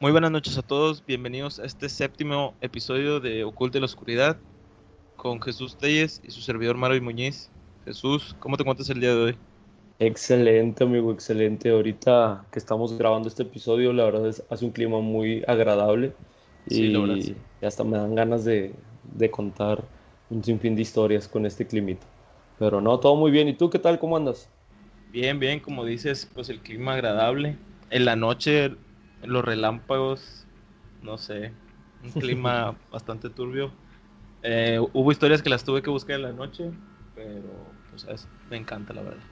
Muy buenas noches a todos, bienvenidos a este séptimo episodio de Oculta la Oscuridad con Jesús Telles y su servidor Mario Muñiz. Jesús, ¿cómo te encuentras el día de hoy? Excelente, amigo, excelente. Ahorita que estamos grabando este episodio, la verdad es hace un clima muy agradable y, sí, hasta me dan ganas de, de, contar un sinfín de historias con este climito. Pero no, todo muy bien. ¿Y tú qué tal? ¿Cómo andas? Bien, bien, como dices, pues el clima agradable. En la noche los relámpagos, no sé, un clima bastante turbio. Eh, hubo historias que las tuve que buscar en la noche, pero pues me encanta la verdad.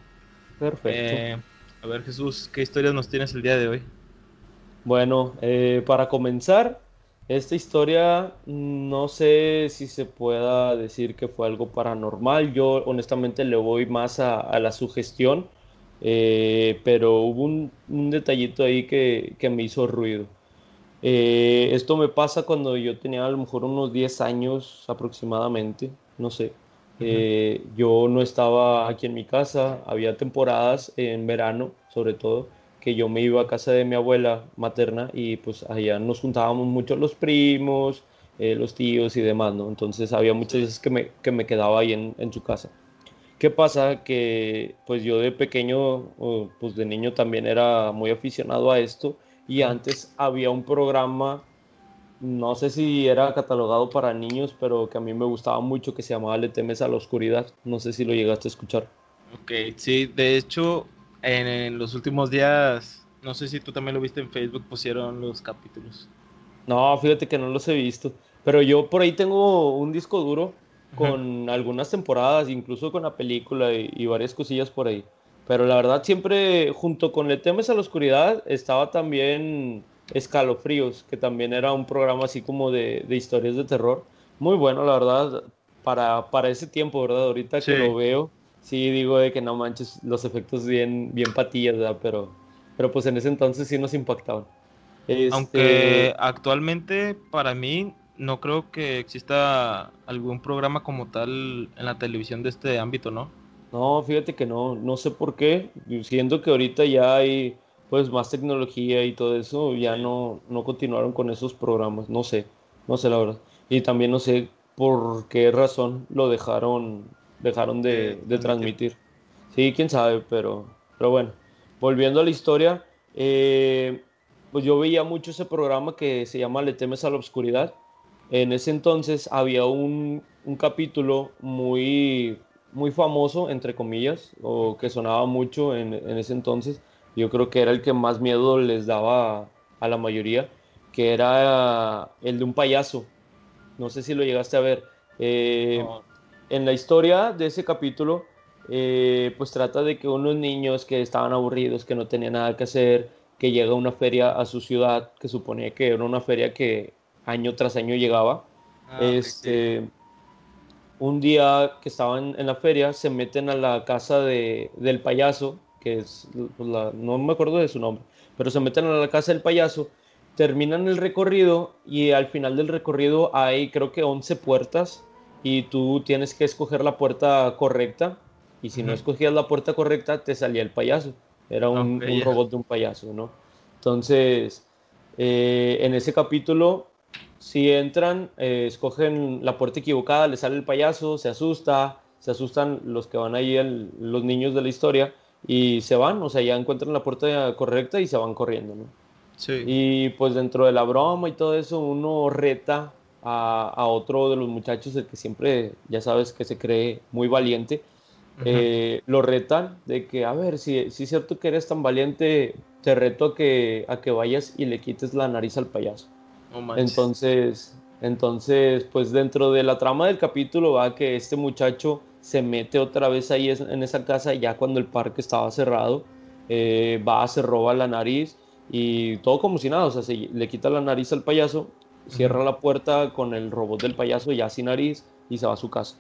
Perfecto. Eh, a ver Jesús, ¿qué historias nos tienes el día de hoy? Bueno, eh, para comenzar, esta historia no sé si se pueda decir que fue algo paranormal. Yo honestamente le voy más a la sugestión eh, pero hubo un, detallito ahí que, que, me hizo ruido. Eh, esto me pasa cuando yo tenía a lo mejor unos 10 años aproximadamente, no sé. Eh, yo no estaba aquí en mi casa, había temporadas en verano, sobre todo, que yo me iba a casa de mi abuela materna y pues allá nos juntábamos mucho los primos, los tíos y demás, ¿no? Entonces había muchas veces que me, que me quedaba ahí en, en su casa. ¿Qué pasa? Que pues yo de pequeño, pues de niño también era muy aficionado a esto y antes había un programa, no sé si era catalogado para niños, pero que a mí me gustaba mucho que se llamaba Le temes a la oscuridad. No sé si lo llegaste a escuchar. Ok, sí, de hecho en, los últimos días, no sé si tú también lo viste en Facebook, pusieron los capítulos. No, fíjate que no los he visto, pero yo por ahí tengo un disco duro con algunas temporadas, incluso con la película y, varias cosillas por ahí. Pero la verdad siempre, junto con Le temes a la oscuridad, estaba también Escalofríos, que también era un programa así como de, de historias de terror. Muy bueno, la verdad, para, para ese tiempo, ¿verdad? Ahorita que lo veo, sí digo de que no manches, los efectos bien, bien patillas, ¿verdad? Pero, pero pues en ese entonces sí nos impactaban. Aunque este actualmente para mí no creo que exista algún programa como tal en la televisión de este ámbito, ¿no? No, fíjate que no, no sé por qué. Siento que ahorita ya hay pues más tecnología y todo eso, ya no, no continuaron con esos programas, no sé, no sé la verdad. Y también no sé por qué razón lo dejaron, dejaron de, transmitir. Sí, quién sabe, pero, pero bueno, volviendo a la historia, eh, pues yo veía mucho ese programa que se llama Le temes a la oscuridad en ese entonces había un, capítulo muy, muy famoso, entre comillas, o que sonaba mucho en, ese entonces. Yo creo que era el que más miedo les daba a, la mayoría, que era el de un payaso. No sé si lo llegaste a ver. Eh, en la historia de ese capítulo, eh, pues trata de que unos niños que estaban aburridos, que no tenían nada que hacer, que llega una feria a su ciudad, que suponía que era una feria que año tras año llegaba. Ah, este, Un día que estaban en la feria, se meten a la casa de, del payaso, que es, pues, no me acuerdo de su nombre, pero se meten a la casa del payaso, terminan el recorrido y al final del recorrido hay creo que 11 puertas y tú tienes que escoger la puerta correcta y si no escogías la puerta correcta te salía el payaso. Era un, robot de un payaso, ¿no? Entonces, eh, en ese capítulo si entran, eh, escogen la puerta equivocada, le sale el payaso, se asusta, se asustan los que van ahí, los niños de la historia, y se van, o sea, ya encuentran la puerta correcta y se van corriendo, ¿no? Sí. Y pues dentro de la broma y todo eso, uno reta a, otro de los muchachos, el que siempre, ya sabes, que se cree muy valiente, eh, lo retan de que, a ver, si, si es cierto que eres tan valiente, te reto que, a que vayas y le quites la nariz al payaso entonces, entonces, pues dentro de la trama del capítulo va que este muchacho se mete otra vez ahí en esa casa ya cuando el parque estaba cerrado, eh, va, se roba la nariz y todo como si nada, o sea, se, le quita la nariz al payaso, cierra la puerta con el robot del payaso ya sin nariz y se va a su casa.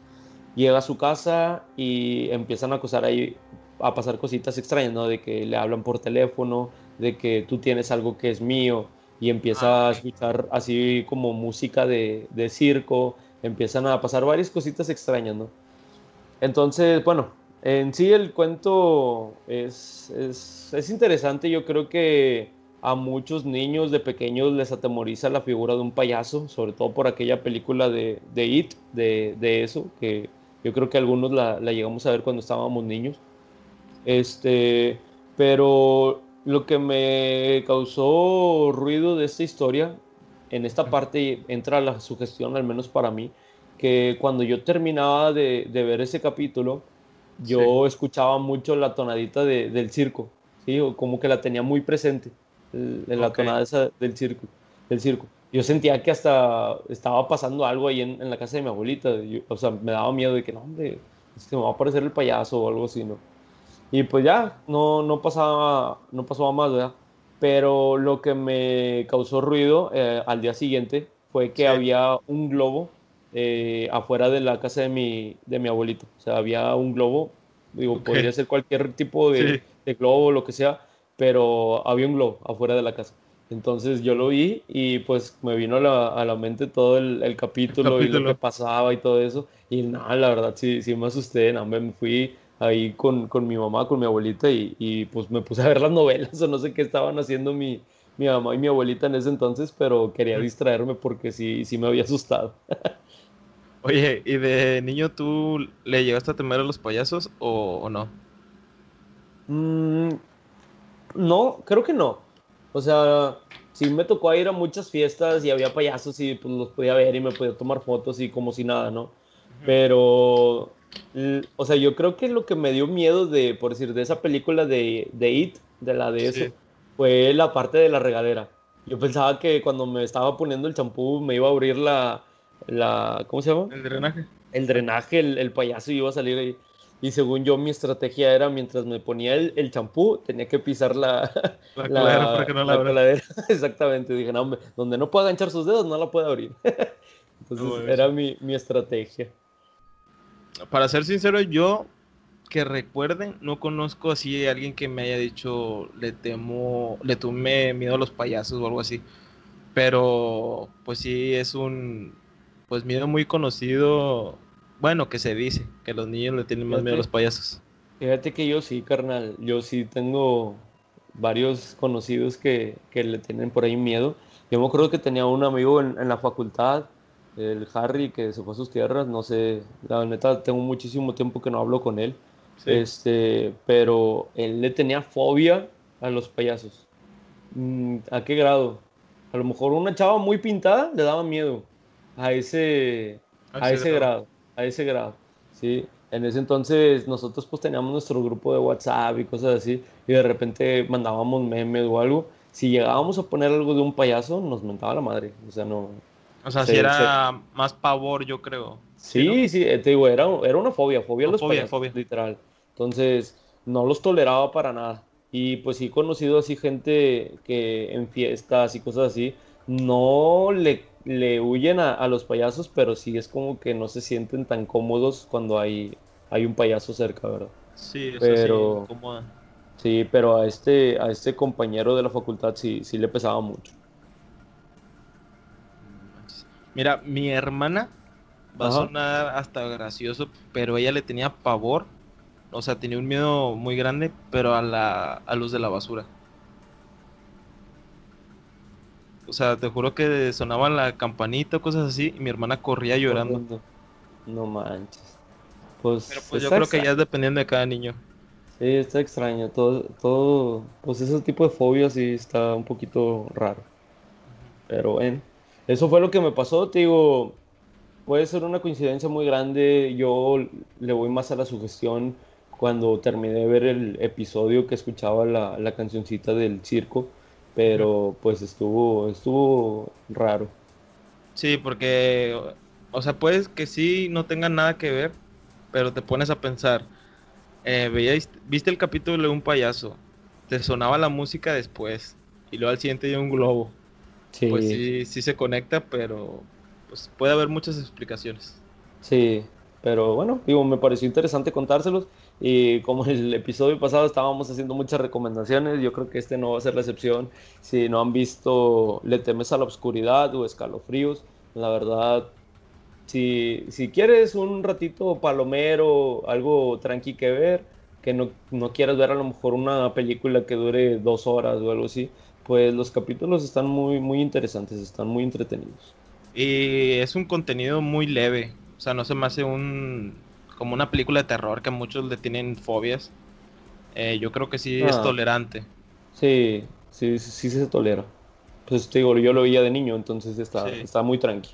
Llega a su casa y empiezan a acusar ahí a pasar cositas extrañas, ¿no? De que le hablan por teléfono, de que tú tienes algo que es mío, y empieza a escuchar así como música de, de, circo, empiezan a pasar varias cositas extrañas, ¿no? Entonces, bueno, en sí el cuento es, es, es interesante, yo creo que a muchos niños de pequeños les atemoriza la figura de un payaso, sobre todo por aquella película de, de It, de, de, eso, que yo creo que algunos la, la, llegamos a ver cuando estábamos niños. Este, pero lo que me causó ruido de esta historia, en esta parte entra la sugestión, al menos para mí, que cuando yo terminaba de, de ver ese capítulo, yo escuchaba mucho la tonadita de, del circo, ¿sí? como que la tenía muy presente en la tonada esa del circo, del circo. Yo sentía que hasta estaba pasando algo ahí en, en la casa de mi abuelita. o sea, me daba miedo de que, no, hombre, es que me va a aparecer el payaso o algo así, ¿no? Y pues ya, no, no, pasaba, no pasaba más, ¿verdad? Pero lo que me causó ruido eh, al día siguiente fue que había un globo eh, afuera de la casa de mi, de mi abuelito. O sea, había un globo, digo, podría ser cualquier tipo de, de globo, lo que sea, pero había un globo afuera de la casa. Entonces yo lo vi y pues me vino a la, a la mente todo el, el, capítulo y lo que pasaba y todo eso. Y nada, la verdad sí, sí me asusté, no, me fui ahí con, con mi mamá, con mi abuelita y, y, pues me puse a ver las novelas o no sé qué estaban haciendo mi, mi mamá y mi abuelita en ese entonces, pero quería distraerme porque sí, sí me había asustado. Oye, ¿y de niño tú le llegaste a temer a los payasos o, o no? Mm, no, creo que no. O sea, sí me tocó ir a muchas fiestas y había payasos y pues los podía ver y me podía tomar fotos y como si nada, ¿no? Pero, o sea, yo creo que lo que me dio miedo de, por decir, de esa película de, de It, de la de eso, fue la parte de la regadera. Yo pensaba que cuando me estaba poniendo el champú me iba a abrir la, la, ¿cómo se llama? El drenaje. El drenaje, el, el payaso iba a salir ahí. Y según yo, mi estrategia era mientras me ponía el champú, tenía que pisar la, la, la coladera para que no la, la. Exactamente. Dije, no, donde no pueda ganchar sus dedos, no la puede abrir. Entonces, no, era mi, mi, estrategia. Para ser sincero, yo que recuerden, no conozco así a alguien que me haya dicho le temo, le tomé miedo a los payasos o algo así. Pero, pues sí, es un pues miedo muy conocido bueno, que se dice que los niños le tienen más miedo a los payasos. Fíjate que yo sí, carnal. Yo sí tengo varios conocidos que, que le tienen por ahí miedo. Yo me acuerdo que tenía un amigo en, en, la facultad, el Harry, que se fue a sus tierras. No sé, la neta, tengo muchísimo tiempo que no hablo con él. Sí. Este, pero él le tenía fobia a los payasos. Mm, ¿A qué grado? A lo mejor una chava muy pintada le daba miedo a ese, a, a ese grado a ese grado, ¿sí? En ese entonces nosotros pues teníamos nuestro grupo de WhatsApp y cosas así, y de repente mandábamos memes o algo. Si llegábamos a poner algo de un payaso, nos mentaba la madre, o sea, no... O sea, se, si era más pavor, yo creo. Sí, sí, ¿no? sí te digo, era, era una fobia, fobia a los fobia, payasos, fobia. literal. Entonces, no los toleraba para nada. Y pues sí he conocido así gente que en fiestas y cosas así, no le le huyen a, a, los payasos, pero sí es como que no se sienten tan cómodos cuando hay, hay un payaso cerca, ¿verdad? Sí, eso pero, sí. Sí, pero a este, a este compañero de la facultad sí, sí le pesaba mucho. Mira, mi hermana va Ajá. a sonar hasta gracioso, pero ella le tenía pavor, o sea, tenía un miedo muy grande, pero a la a luz de la basura. O sea, te juro que sonaba la campanita o cosas así y mi hermana corría llorando. No manches. Pues, Pero pues yo creo que ya es dependiendo de cada niño. Sí, está extraño. Todo, todo, pues ese tipo de fobias sí está un poquito raro. Pero bueno, eso fue lo que me pasó. Te digo, puede ser una coincidencia muy grande. Yo le voy más a la sugestión cuando terminé de ver el episodio que escuchaba la, la cancioncita del circo pero pues estuvo, estuvo raro. Sí, porque, o sea, puedes que sí no tengan nada que ver, pero te pones a pensar, eh, veías, viste el capítulo de un payaso, te sonaba la música después, y luego al siguiente ya un globo. Sí. Pues sí, sí se conecta, pero pues puede haber muchas explicaciones. Sí, pero bueno, digo, me pareció interesante contárselos. Y como el episodio pasado estábamos haciendo muchas recomendaciones, yo creo que este no va a ser la excepción. Si no han visto Le temes a la oscuridad o Escalofríos, la verdad, si, si quieres un ratito palomero, algo tranqui que ver, que no, no quieras ver a lo mejor una película que dure dos horas o algo así, Pues los capítulos están muy, muy interesantes, están muy entretenidos. Y es un contenido muy leve. O sea, no se me hace un. como una película de terror que muchos le tienen fobias. Eh, yo creo que sí es Ah. tolerante. Sí, sí, sí, sí se tolera. Pues te digo, yo lo veía de niño, entonces está, Sí. está muy tranqui.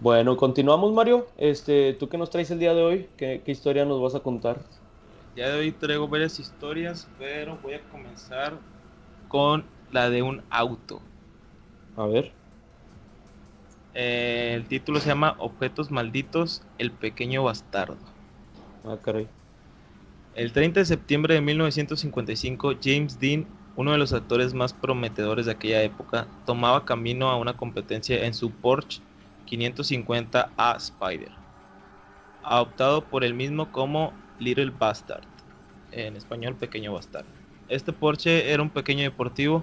Bueno, continuamos, Mario. Este, ¿tú qué nos traes el día de hoy? ¿Qué, qué historia nos vas a contar? Ya de hoy traigo varias historias, pero voy a comenzar con la de un auto. A ver. Eh, el título se llama Objetos Malditos, el pequeño bastardo. Ah, caray. El 30 de septiembre de 1955, James Dean, uno de los actores más prometedores de aquella época, tomaba camino a una competencia en su Porsche 550 A Spider, adoptado por él mismo como Little Bastard, en español pequeño bastardo. Este Porsche era un pequeño deportivo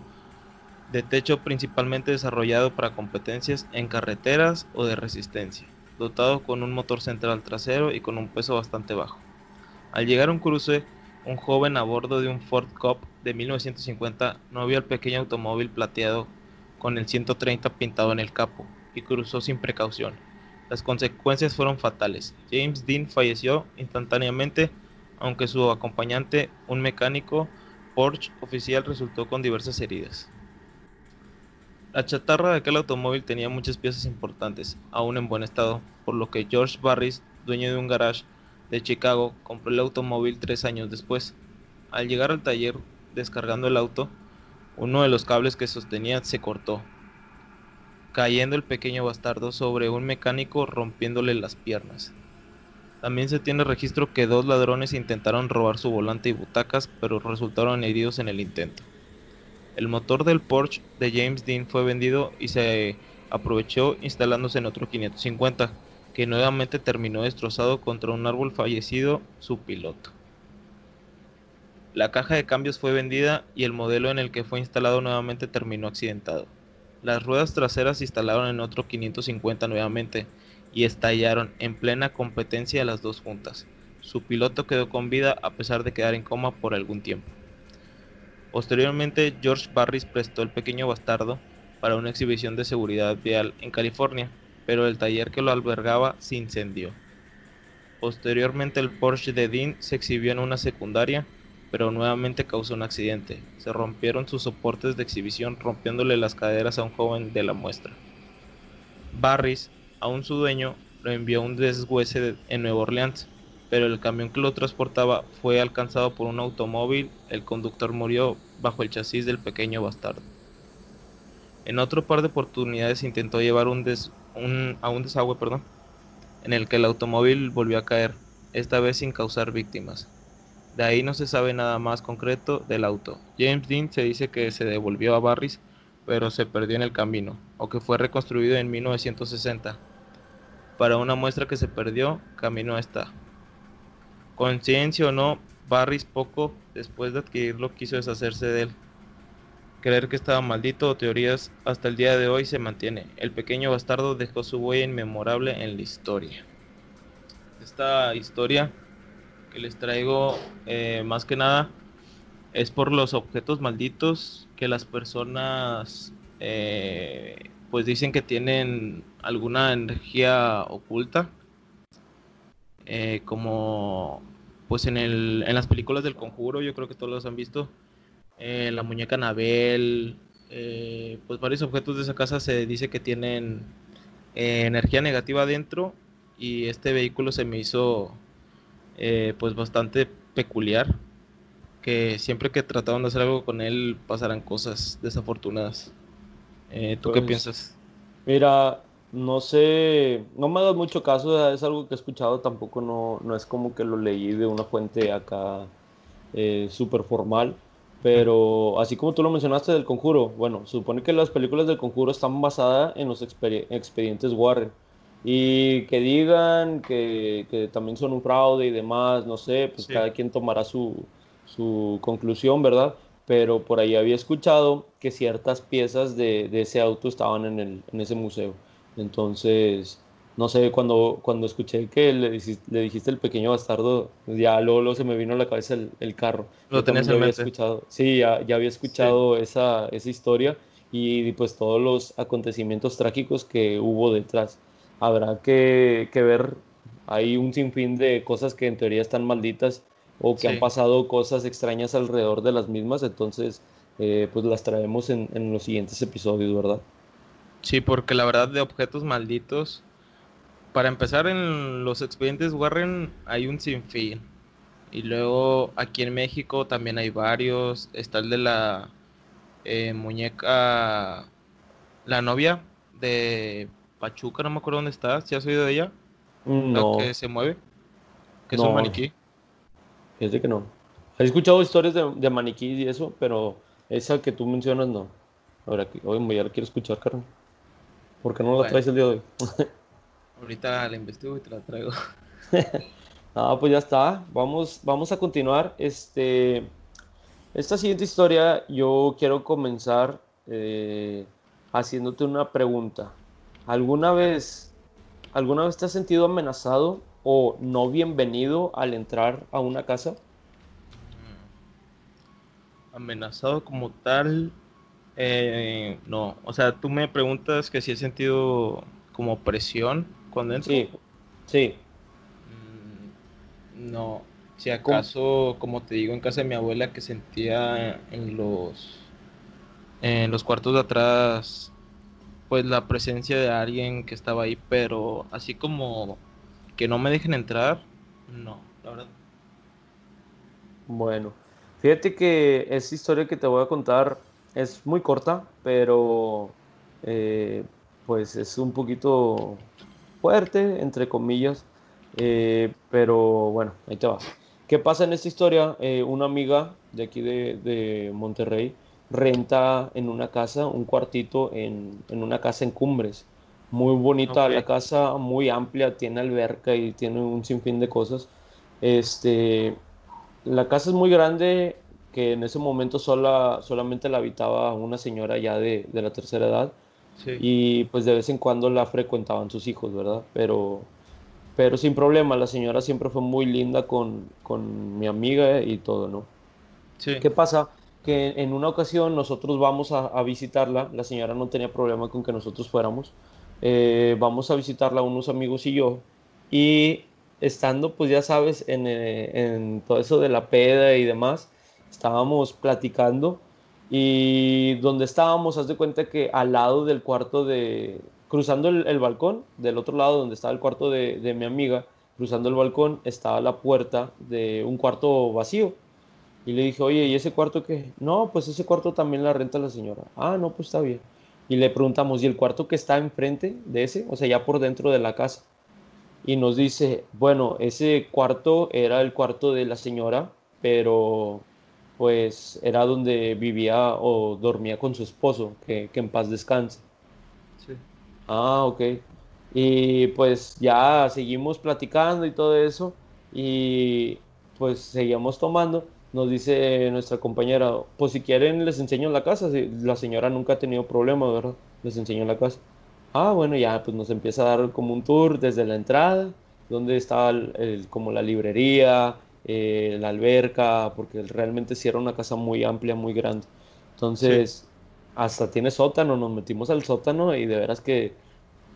de techo principalmente desarrollado para competencias en carreteras o de resistencia, dotado con un motor central trasero y con un peso bastante bajo. Al llegar a un cruce, un joven a bordo de un Ford Cup de 1950 no vio el pequeño automóvil plateado con el 130 pintado en el capo y cruzó sin precaución. Las consecuencias fueron fatales. James Dean falleció instantáneamente, aunque su acompañante, un mecánico Porsche oficial, resultó con diversas heridas. La chatarra de aquel automóvil tenía muchas piezas importantes, aún en buen estado, por lo que George Barris, dueño de un garage, de Chicago compró el automóvil tres años después. Al llegar al taller descargando el auto, uno de los cables que sostenía se cortó, cayendo el pequeño bastardo sobre un mecánico rompiéndole las piernas. También se tiene registro que dos ladrones intentaron robar su volante y butacas, pero resultaron heridos en el intento. El motor del Porsche de James Dean fue vendido y se aprovechó instalándose en otro 550 que nuevamente terminó destrozado contra un árbol fallecido su piloto. La caja de cambios fue vendida y el modelo en el que fue instalado nuevamente terminó accidentado. Las ruedas traseras se instalaron en otro 550 nuevamente y estallaron en plena competencia las dos juntas. Su piloto quedó con vida a pesar de quedar en coma por algún tiempo. Posteriormente, George Barris prestó el pequeño bastardo para una exhibición de seguridad vial en California, pero el taller que lo albergaba se incendió. Posteriormente el Porsche de Dean se exhibió en una secundaria, pero nuevamente causó un accidente. Se rompieron sus soportes de exhibición rompiéndole las caderas a un joven de la muestra. Barris, aún su dueño, lo envió a un deshuese de- en Nueva Orleans, pero el camión que lo transportaba fue alcanzado por un automóvil, el conductor murió bajo el chasis del pequeño bastardo. En otro par de oportunidades intentó llevar a un desagüe, perdón, en el que el automóvil volvió a caer, esta vez sin causar víctimas. De ahí no se sabe nada más concreto del auto. James Dean se dice que se devolvió a Barris, pero se perdió en el camino, o que fue reconstruido en 1960. Para una muestra que se perdió, camino está. Conciencia o no, Barris poco después de adquirirlo quiso deshacerse de él. Creer que estaba maldito o teorías hasta el día de hoy se mantiene. El pequeño bastardo dejó su huella inmemorable en la historia. Esta historia que les traigo eh, más que nada es por los objetos malditos que las personas eh, pues dicen que tienen alguna energía oculta eh, como pues en, el, en las películas del conjuro yo creo que todos los han visto eh, la muñeca Anabel eh, pues varios objetos de esa casa se dice que tienen eh, energía negativa adentro y este vehículo se me hizo pues bastante peculiar que siempre que trataban de hacer algo con él pasarán cosas desafortunadas Eh, ¿tú qué Pues, piensas? Mira, no sé, no me dado mucho caso, es algo que he escuchado, tampoco no, no es como que lo leí de una fuente acá eh, súper formal, pero así como tú lo mencionaste del Conjuro, bueno, supone que las películas del Conjuro están basadas en los expedientes Warren. Y que digan que, que también son un fraude y demás, no sé, pues Sí. cada quien tomará su, su conclusión, ¿verdad? Pero por ahí había escuchado que ciertas piezas de, de ese auto estaban en, el, en ese museo. Entonces, no sé, cuando, cuando escuché que le, dijiste el pequeño bastardo, ya luego, se me vino a la cabeza el, carro. Lo tenías en Escuchado, sí, ya, había escuchado Esa, esa historia y pues todos los acontecimientos trágicos que hubo detrás. Habrá que, ver, hay un sinfín de cosas que en teoría están malditas o que han pasado cosas extrañas alrededor de las mismas, entonces eh, pues las traemos en, en los siguientes episodios, ¿verdad? Sí, porque la verdad de objetos malditos para empezar, en los expedientes Warren hay un sinfín. Y luego aquí en México también hay varios. Está el de la eh, muñeca, la novia de Pachuca, no me acuerdo dónde está. ¿Si has oído de ella? No. que se mueve. Que es un maniquí. Fíjate que no. He escuchado historias de, de maniquí y eso, pero esa que tú mencionas no. Ahora, hoy ya la quiero escuchar, carnal. ¿Por qué no la traes el día de hoy? Ahorita la investigo y te la traigo. ah, pues ya está. Vamos, vamos a continuar. Este, esta siguiente historia yo quiero comenzar eh, haciéndote una pregunta. ¿Alguna vez, ¿Alguna vez te has sentido amenazado o no bienvenido al entrar a una casa? Mm. Amenazado como tal, eh, no. O sea, tú me preguntas que si he sentido como presión cuando Sí, sí. Mm, no, si acaso, como te digo, en casa de mi abuela que sentía en los en los cuartos de atrás pues la presencia de alguien que estaba ahí, pero así como que no me dejen entrar, no, la verdad. Bueno, fíjate que esa historia que te voy a contar es muy corta, pero eh, pues es un poquito fuerte, entre comillas, eh, pero bueno, ahí te va. ¿Qué pasa en esta historia? Eh, una amiga de aquí de, Monterrey renta en una casa, un cuartito en, una casa en Cumbres. Muy bonita la casa, muy amplia, tiene alberca y tiene un sinfín de cosas. Este, la casa es muy grande, que en ese momento sola, solamente la habitaba una señora ya de, de la tercera edad y pues de vez en cuando la frecuentaban sus hijos, ¿verdad? Pero, pero sin problema, la señora siempre fue muy linda con, con mi amiga y todo, ¿no? Sí. ¿Qué pasa? Que en una ocasión nosotros vamos a, a visitarla, la señora no tenía problema con que nosotros fuéramos, eh, vamos a visitarla unos amigos y yo, y estando, pues ya sabes, en, eh, en todo eso de la peda y demás, estábamos platicando y donde estábamos, haz de cuenta que al lado del cuarto de, cruzando el, balcón, del otro lado donde estaba el cuarto de, de, mi amiga, cruzando el balcón estaba la puerta de un cuarto vacío. Y le dije, oye, ¿y ese cuarto qué? No, pues ese cuarto también la renta la señora. Ah, no, pues está bien. Y le preguntamos, ¿y el cuarto que está enfrente de ese? O sea, ya por dentro de la casa. Y nos dice, bueno, ese cuarto era el cuarto de la señora, pero pues era donde vivía o dormía con su esposo, que, en paz descanse. Sí. Ah, ok. Y pues ya seguimos platicando y todo eso, y pues seguíamos tomando. Nos dice nuestra compañera, pues si quieren les enseño la casa. La señora nunca ha tenido problema, ¿verdad? Les enseño la casa. Ah, bueno, ya pues nos empieza a dar como un tour desde la entrada, donde estaba como la librería, eh, la alberca, porque realmente sí era una casa muy amplia, muy grande. Entonces, hasta tiene sótano, nos metimos al sótano y de veras que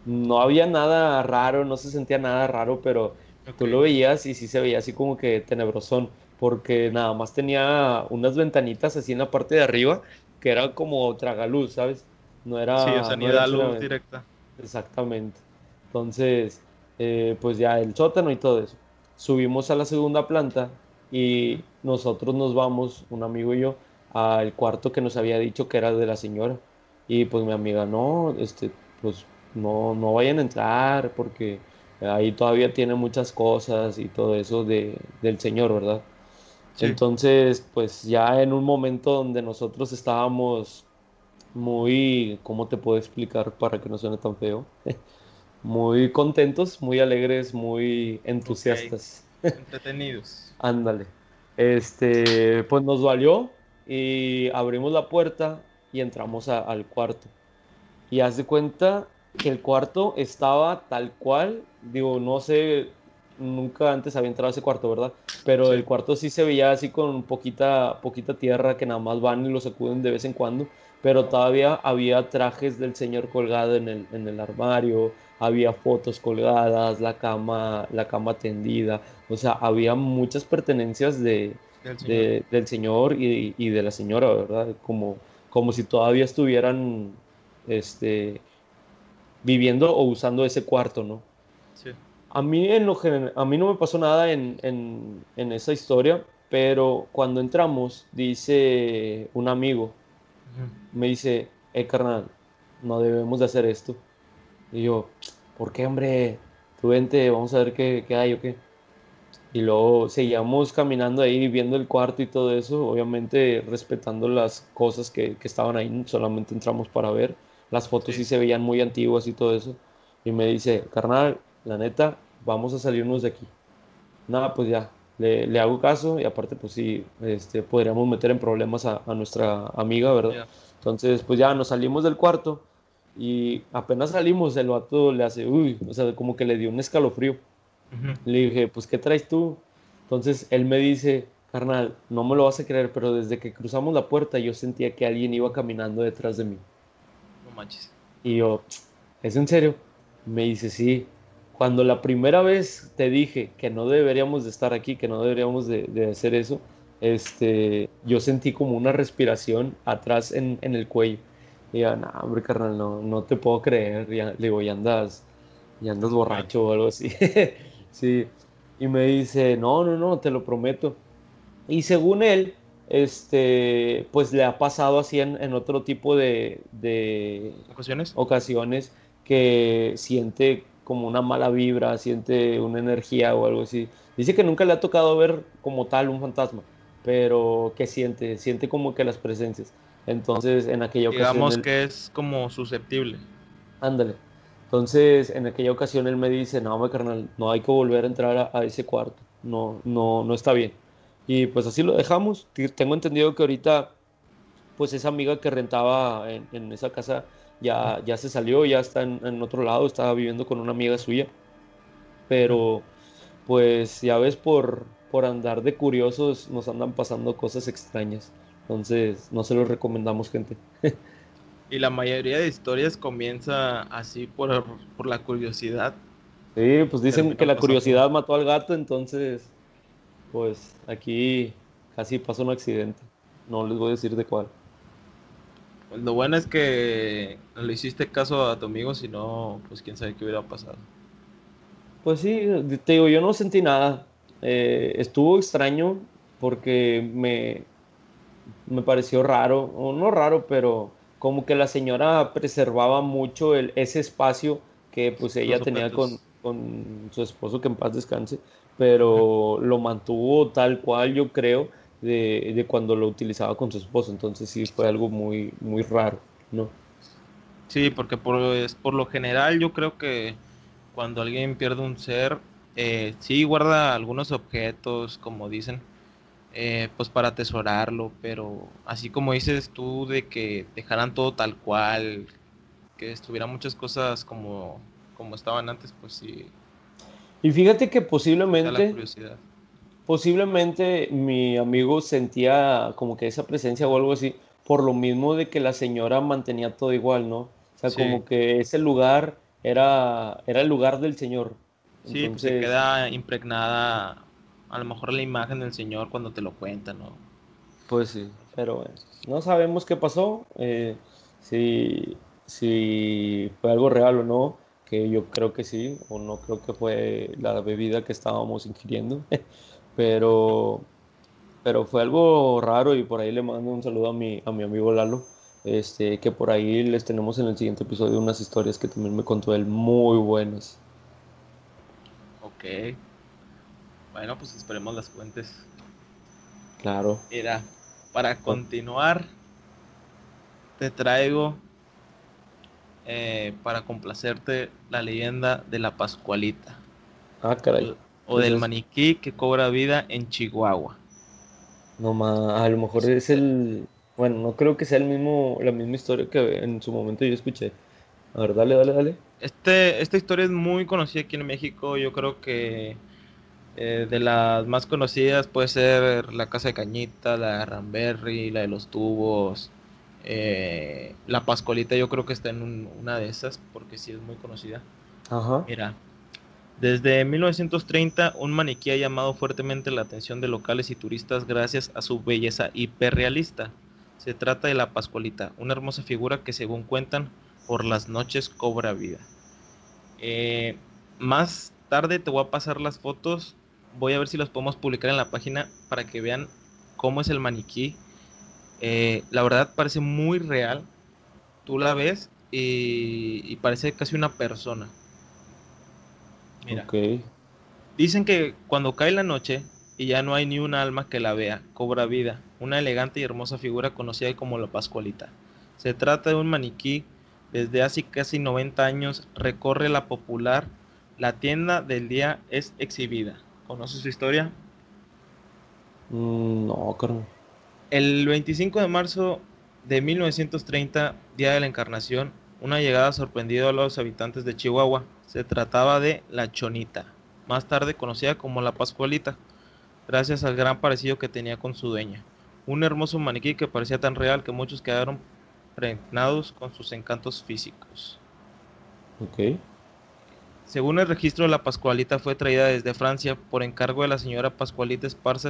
no había nada raro, no se sentía nada raro, pero tú lo veías y sí se veía así como que tenebrosón, porque nada más tenía unas ventanitas así en la parte de arriba, que era como tragaluz, ¿sabes? No era... Sí, o sea, ni da luz directa. Exactamente. Entonces, eh, pues ya el sótano y todo eso subimos a la segunda planta y nosotros nos vamos, un amigo y yo, al cuarto que nos había dicho que era de la señora. Y pues mi amiga, no, este, pues no, no vayan a entrar porque ahí todavía tiene muchas cosas y todo eso de, del señor, ¿verdad? Entonces, pues ya en un momento donde nosotros estábamos muy, ¿cómo te puedo explicar para que no suene tan feo? muy contentos, muy alegres, muy entusiastas. Entretenidos. Ándale. Este, pues nos valió y abrimos la puerta y entramos al cuarto. Y haz de cuenta que el cuarto estaba tal cual, digo, no sé, nunca antes había entrado a ese cuarto, ¿verdad? Pero el cuarto sí se veía así con poquita, poquita tierra que nada más van y lo sacuden de vez en cuando, pero todavía había trajes del señor colgado en el, en el armario, había fotos colgadas, la cama, la cama tendida, o sea, había muchas pertenencias de, del señor, y, y, de la señora, ¿verdad? Como, como si todavía estuvieran este, viviendo o usando ese cuarto, ¿no? Sí. A mí, en lo a mí no me pasó nada en, en, en, esa historia, pero cuando entramos, dice un amigo, me dice, eh, carnal, no debemos de hacer esto. Y yo, ¿por qué, hombre? Tú vente, vamos a ver qué, qué hay o qué. Y luego seguíamos caminando ahí, viendo el cuarto y todo eso, obviamente respetando las cosas que, que estaban ahí, solamente entramos para ver. Las fotos sí. se veían muy antiguas y todo eso. Y me dice, carnal, la neta, vamos a salirnos de aquí. Nada, pues ya, le, le hago caso y aparte, pues sí, este, podríamos meter en problemas a, a nuestra amiga, ¿verdad? Entonces, pues ya nos salimos del cuarto y apenas salimos, el vato le hace, uy, o sea, como que le dio un escalofrío. Le dije, pues, ¿qué traes tú? Entonces él me dice, carnal, no me lo vas a creer, pero desde que cruzamos la puerta yo sentía que alguien iba caminando detrás de mí. Y yo, ¿es en serio? Me dice, sí. Cuando la primera vez te dije que no deberíamos de estar aquí, que no deberíamos de, hacer eso, este, yo sentí como una respiración atrás en, el cuello. Y yo, no, hombre, carnal, no, no te puedo creer. le digo, ya andas, ya andas borracho o algo así. sí. Y me dice, no, no, no, te lo prometo. Y según él, este, pues le ha pasado así en, otro tipo de, ¿Ocasiones? ocasiones que siente como una mala vibra, siente una energía o algo así. Dice que nunca le ha tocado ver como tal un fantasma, pero que siente, siente como que las presencias. Entonces, en aquella ocasión... Digamos que es como susceptible. Ándale. Entonces, en aquella ocasión él me dice, no, me carnal, no hay que volver a entrar a, a ese cuarto. No, no, no está bien. Y pues así lo dejamos. Tengo entendido que ahorita, pues esa amiga que rentaba en, esa casa ya, ya se salió, ya está en, otro lado, estaba viviendo con una amiga suya. Pero pues ya ves, por, por andar de curiosos nos andan pasando cosas extrañas. Entonces, no se los recomendamos, gente. y la mayoría de historias comienza así por, por la curiosidad. Sí, pues dicen que la curiosidad mató al gato, entonces pues aquí casi pasó un accidente. No les voy a decir de cuál. Pues lo bueno es que no le hiciste caso a tu amigo, si no, pues quién sabe qué hubiera pasado. Pues sí, te digo, yo no sentí nada. Eh, estuvo extraño porque me, me pareció raro, o no raro, pero como que la señora preservaba mucho el, ese espacio que pues ella tenía con, con, su esposo, que en paz descanse, pero lo mantuvo tal cual, yo creo, de, de, cuando lo utilizaba con su esposo. Entonces sí fue algo muy, muy raro, ¿no? Sí, porque por, por lo general yo creo que cuando alguien pierde un ser, eh, sí guarda algunos objetos, como dicen, eh, pues para atesorarlo, pero así como dices tú de que dejaran todo tal cual, que estuvieran muchas cosas como, como estaban antes, pues sí, y fíjate que posiblemente, posiblemente mi amigo sentía como que esa presencia o algo así, por lo mismo de que la señora mantenía todo igual, ¿no? O sea, como que ese lugar era, era el lugar del Señor. Sí, pues se queda impregnada a lo mejor la imagen del Señor cuando te lo cuenta, ¿no? Pues sí, pero no sabemos qué pasó, eh, si, si fue algo real o no que yo creo que sí, o no creo que fue la bebida que estábamos ingiriendo, pero, pero fue algo raro y por ahí le mando un saludo a mi, a mi amigo Lalo, este, que por ahí les tenemos en el siguiente episodio unas historias que también me contó él muy buenas. Ok. Bueno, pues esperemos las fuentes. Claro. Mira, para continuar, te traigo eh, para complacerte la leyenda de la Pascualita. Ah, caray. O, del maniquí que cobra vida en Chihuahua. No más, a lo mejor es el. Bueno, no creo que sea el mismo, la misma historia que en su momento yo escuché. A ver, dale, dale, dale. Este, esta historia es muy conocida aquí en México. Yo creo que eh, de las más conocidas puede ser la Casa de Cañita, la de Ramberry, la de los Tubos. eh, la Pascualita yo creo que está en un- una de esas porque sí es muy conocida. Ajá. Mira, desde 1930 un maniquí ha llamado fuertemente la atención de locales y turistas gracias a su belleza hiperrealista. Se trata de la Pascualita, una hermosa figura que según cuentan por las noches cobra vida. Eh, más tarde te voy a pasar las fotos, voy a ver si las podemos publicar en la página para que vean cómo es el maniquí. Eh, la verdad parece muy real, tú la ves y, y parece casi una persona. Mira. Ok. Dicen que cuando cae la noche y ya no hay ni un alma que la vea, cobra vida, una elegante y hermosa figura conocida como la Pascualita. Se trata de un maniquí, desde hace casi 90 años recorre la popular, la tienda del día es exhibida. ¿Conoces su historia? Mm, no, carnal. El 25 de marzo de 1930, Día de la Encarnación, una llegada sorprendió a los habitantes de Chihuahua. Se trataba de la Chonita, más tarde conocida como la Pascualita, gracias al gran parecido que tenía con su dueña. Un hermoso maniquí que parecía tan real que muchos quedaron pregnados con sus encantos físicos. Ok. Según el registro, la Pascualita fue traída desde Francia por encargo de la señora Pascualita Esparza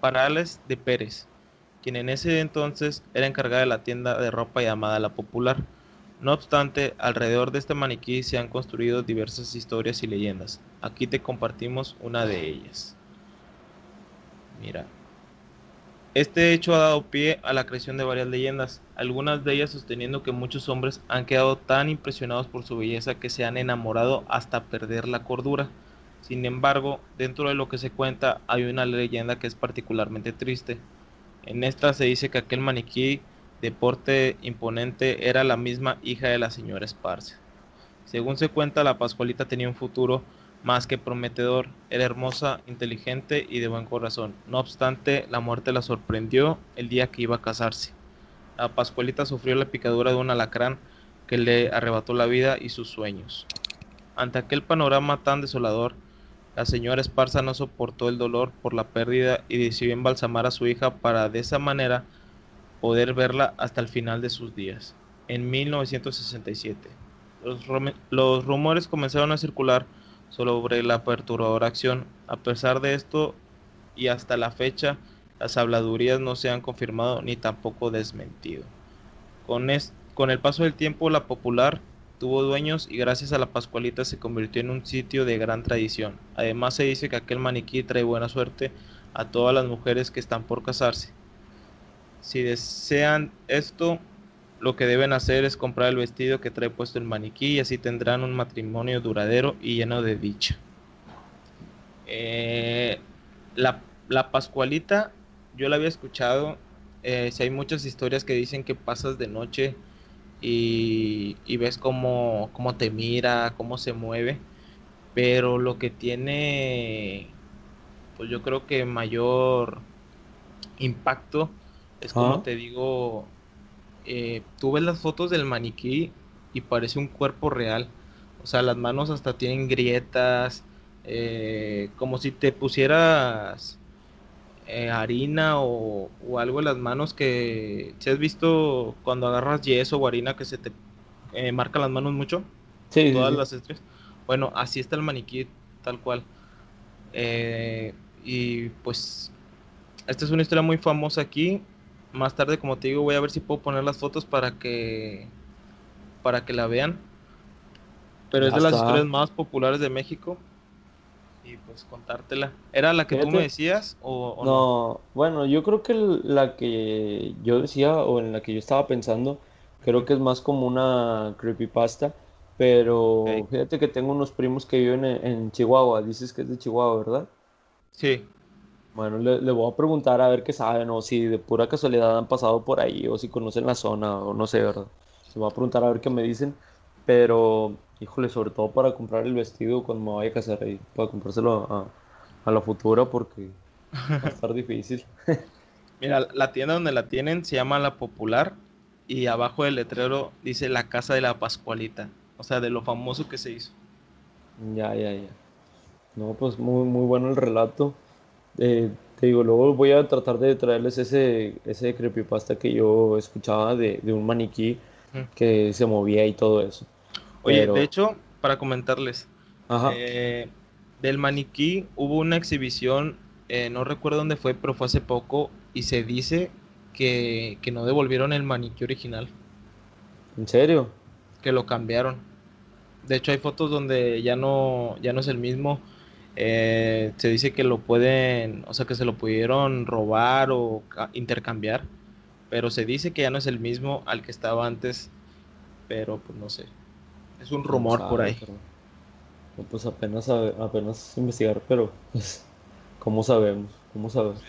Parales de Pérez, quien en ese entonces era encargada de la tienda de ropa llamada La Popular. No obstante, alrededor de este maniquí se han construido diversas historias y leyendas. Aquí te compartimos una de ellas. Mira. Este hecho ha dado pie a la creación de varias leyendas, algunas de ellas sosteniendo que muchos hombres han quedado tan impresionados por su belleza que se han enamorado hasta perder la cordura. Sin embargo, dentro de lo que se cuenta hay una leyenda que es particularmente triste. En esta se dice que aquel maniquí de porte imponente era la misma hija de la señora Esparza. Según se cuenta, la Pascualita tenía un futuro más que prometedor, era hermosa, inteligente y de buen corazón. No obstante, la muerte la sorprendió el día que iba a casarse. La Pascualita sufrió la picadura de un alacrán que le arrebató la vida y sus sueños. Ante aquel panorama tan desolador, la señora Esparza no soportó el dolor por la pérdida y decidió embalsamar a su hija para de esa manera poder verla hasta el final de sus días. En 1967, los, los rumores comenzaron a circular sobre la perturbadora acción. A pesar de esto y hasta la fecha, las habladurías no se han confirmado ni tampoco desmentido. Con, es- con el paso del tiempo, la popular tuvo dueños y gracias a la Pascualita se convirtió en un sitio de gran tradición. Además se dice que aquel maniquí trae buena suerte a todas las mujeres que están por casarse. Si desean esto, lo que deben hacer es comprar el vestido que trae puesto el maniquí y así tendrán un matrimonio duradero y lleno de dicha. Eh, la, la Pascualita, yo la había escuchado. eh, si hay muchas historias que dicen que pasas de noche y, y ves cómo, cómo te mira, cómo se mueve. Pero lo que tiene, pues yo creo que mayor impacto es como te digo, eh, tú ves las fotos del maniquí y parece un cuerpo real. O sea, las manos hasta tienen grietas, eh, como si te pusieras eh, harina o, o algo en las manos que, si has visto cuando agarras yeso o harina que se te eh, marca las manos mucho, Sí, sí, todas sí. las estrellas. Bueno, así está el maniquí, tal cual. Eh, y pues, esta es una historia muy famosa aquí. Más tarde, como te digo, voy a ver si puedo poner las fotos para que para que la vean. Pero es de las historias más populares de México. Y pues contártela. ¿Era la que tú me Fíjate. decías o, o no? No, bueno, yo creo que la que yo decía o en la que yo estaba pensando, creo que es más como una creepypasta, pero fíjate que tengo unos primos que viven en, en Chihuahua, dices que es de Chihuahua, ¿verdad? Sí, Bueno, le, le voy a preguntar a ver qué saben, o si de pura casualidad han pasado por ahí, o si conocen la zona, o no sé, ¿verdad? Se va a preguntar a ver qué me dicen, pero, híjole, sobre todo para comprar el vestido cuando me vaya a casar ahí, para comprárselo a, a la futura, porque va a estar difícil. Mira, la tienda donde la tienen se llama La Popular y abajo del letrero dice la casa de la Pascualita, o sea, de lo famoso que se hizo. Ya, ya, ya. No, pues muy, muy bueno el relato. Eh, te digo, luego voy a tratar de traerles ese, ese creepypasta que yo escuchaba de, de un maniquí que se movía y todo eso. Oye, de hecho, para comentarles, eh, del maniquí hubo una exhibición, eh, no recuerdo dónde fue, pero fue hace poco, y se dice que, que no devolvieron el maniquí original. ¿En serio? Que lo cambiaron. De hecho, hay fotos donde ya no, ya no es el mismo. Eh, se dice que lo pueden, o sea, que se lo pudieron robar o intercambiar, pero se dice que ya no es el mismo al que estaba antes, pero pues no sé. Es un rumor por ahí. pues apenas, apenas investigar, pero pues, ¿cómo sabemos? ¿Cómo sabemos?